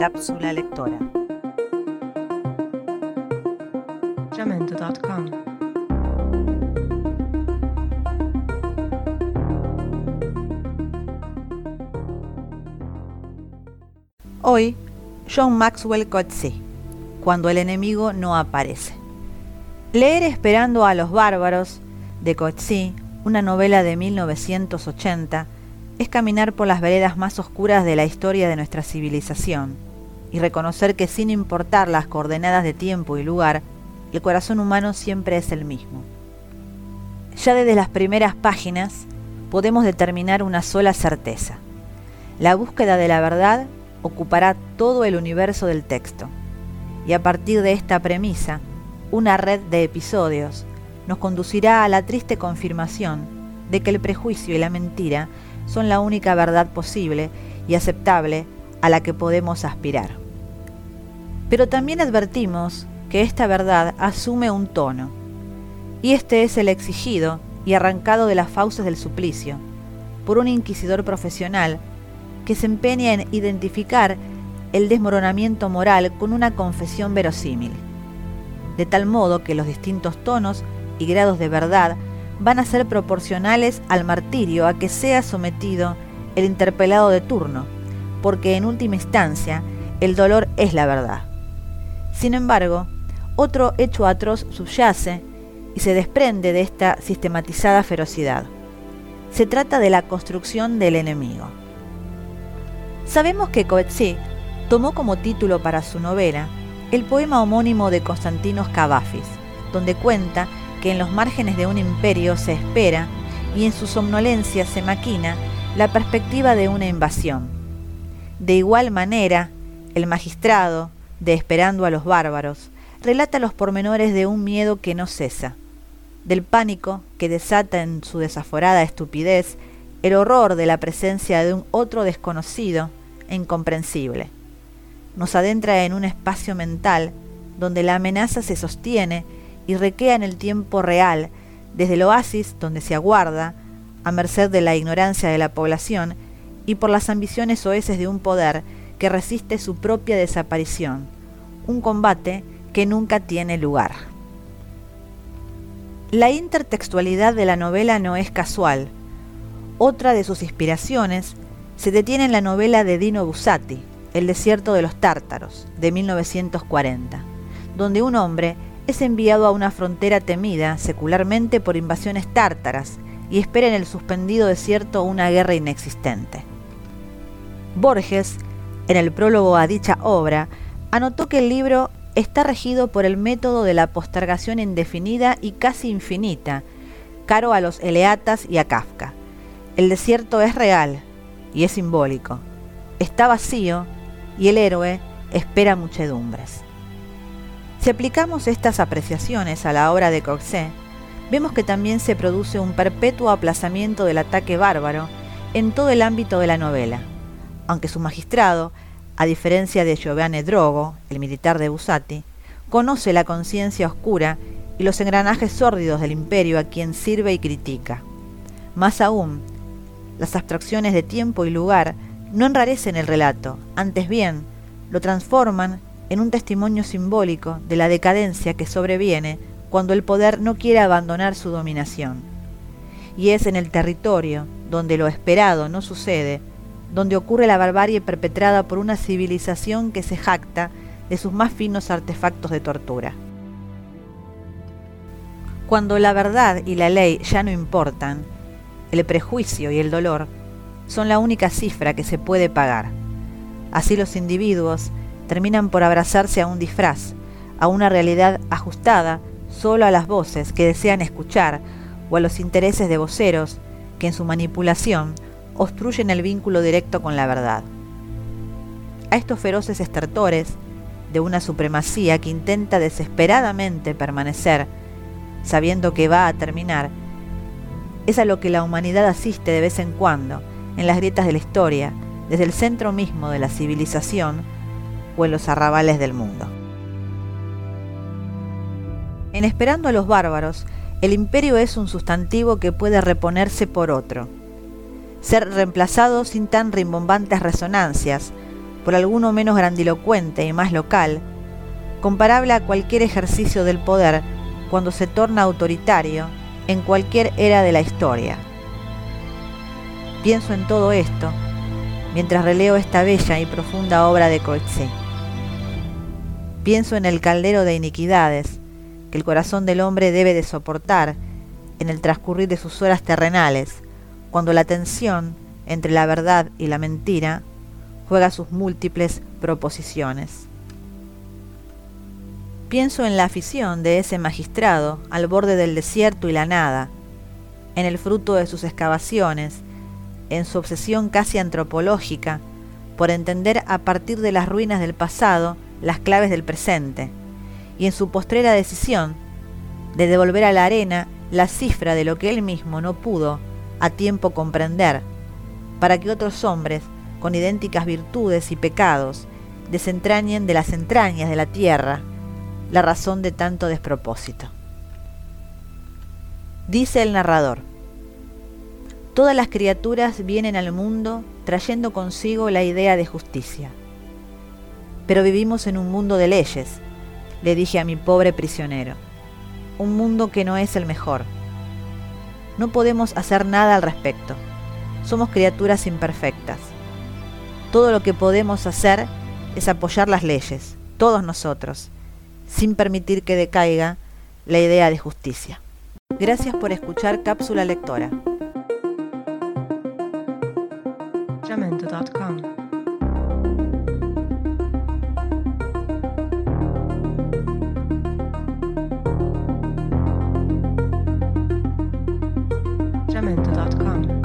Cápsula lectora. Hoy, John Maxwell Coetzee, cuando el enemigo no aparece. Leer Esperando a los bárbaros de Coetzee, una novela de 1980, es caminar por las veredas más oscuras de la historia de nuestra civilización y reconocer que sin importar las coordenadas de tiempo y lugar, el corazón humano siempre es el mismo. Ya desde las primeras páginas podemos determinar una sola certeza. La búsqueda de la verdad ocupará todo el universo del texto. Y a partir de esta premisa, una red de episodios nos conducirá a la triste confirmación de que el prejuicio y la mentira son la única verdad posible y aceptable a la que podemos aspirar. Pero también advertimos que esta verdad asume un tono, y este es el exigido y arrancado de las fauces del suplicio, por un inquisidor profesional que se empeña en identificar el desmoronamiento moral con una confesión verosímil, de tal modo que los distintos tonos y grados de verdad van a ser proporcionales al martirio a que sea sometido el interpelado de turno, porque en última instancia el dolor es la verdad. Sin embargo, otro hecho atroz subyace y se desprende de esta sistematizada ferocidad. Se trata de la construcción del enemigo. Sabemos que Coetzee tomó como título para su novela el poema homónimo de Constantinos Cavafis, donde cuenta que en los márgenes de un imperio se espera y en su somnolencia se maquina la perspectiva de una invasión. De igual manera, el magistrado, de Esperando a los bárbaros, relata los pormenores de un miedo que no cesa, del pánico que desata en su desaforada estupidez el horror de la presencia de un otro desconocido e incomprensible. Nos adentra en un espacio mental donde la amenaza se sostiene y requea en el tiempo real, desde el oasis donde se aguarda, a merced de la ignorancia de la población y por las ambiciones oeces de un poder que resiste su propia desaparición, un combate que nunca tiene lugar. La intertextualidad de la novela no es casual. Otra de sus inspiraciones se detiene en la novela de Dino Buzzati, El desierto de los tártaros, de 1940, donde un hombre es enviado a una frontera temida secularmente por invasiones tártaras y espera en el suspendido desierto una guerra inexistente. Borges, en el prólogo a dicha obra, anotó que el libro está regido por el método de la postergación indefinida y casi infinita, caro a los eleatas y a Kafka. El desierto es real y es simbólico. Está vacío y el héroe espera muchedumbres. Si aplicamos estas apreciaciones a la obra de Coxé, vemos que también se produce un perpetuo aplazamiento del ataque bárbaro en todo el ámbito de la novela, aunque su magistrado, a diferencia de Giovanni Drogo, el militar de Busati, conoce la conciencia oscura y los engranajes sórdidos del imperio a quien sirve y critica. Más aún, las abstracciones de tiempo y lugar no enrarecen el relato, antes bien, lo transforman en un testimonio simbólico de la decadencia que sobreviene cuando el poder no quiere abandonar su dominación. Y es en el territorio donde lo esperado no sucede, donde ocurre la barbarie perpetrada por una civilización que se jacta de sus más finos artefactos de tortura. Cuando la verdad y la ley ya no importan, el prejuicio y el dolor son la única cifra que se puede pagar. Así los individuos terminan por abrazarse a un disfraz, a una realidad ajustada solo a las voces que desean escuchar o a los intereses de voceros que en su manipulación obstruyen el vínculo directo con la verdad. A estos feroces estertores de una supremacía que intenta desesperadamente permanecer, sabiendo que va a terminar, es a lo que la humanidad asiste de vez en cuando, en las grietas de la historia, desde el centro mismo de la civilización, o en los arrabales del mundo. En Esperando a los bárbaros, el imperio es un sustantivo que puede reponerse por otro, ser reemplazado sin tan rimbombantes resonancias, por alguno menos grandilocuente y más local, comparable a cualquier ejercicio del poder cuando se torna autoritario en cualquier era de la historia. Pienso en todo esto mientras releo esta bella y profunda obra de Coetzee. Pienso en el caldero de iniquidades que el corazón del hombre debe de soportar en el transcurrir de sus horas terrenales, cuando la tensión entre la verdad y la mentira juega sus múltiples proposiciones. Pienso en la afición de ese magistrado al borde del desierto y la nada, en el fruto de sus excavaciones, en su obsesión casi antropológica por entender a partir de las ruinas del pasado las claves del presente, y en su postrera decisión de devolver a la arena la cifra de lo que él mismo no pudo a tiempo comprender, para que otros hombres con idénticas virtudes y pecados desentrañen de las entrañas de la tierra la razón de tanto despropósito. Dice el narrador, Todas las criaturas vienen al mundo trayendo consigo la idea de justicia. Pero vivimos en un mundo de leyes, le dije a mi pobre prisionero. Un mundo que no es el mejor. No podemos hacer nada al respecto. Somos criaturas imperfectas. Todo lo que podemos hacer es apoyar las leyes, todos nosotros, sin permitir que decaiga la idea de justicia. Gracias por escuchar Cápsula Lectora. gmail.com.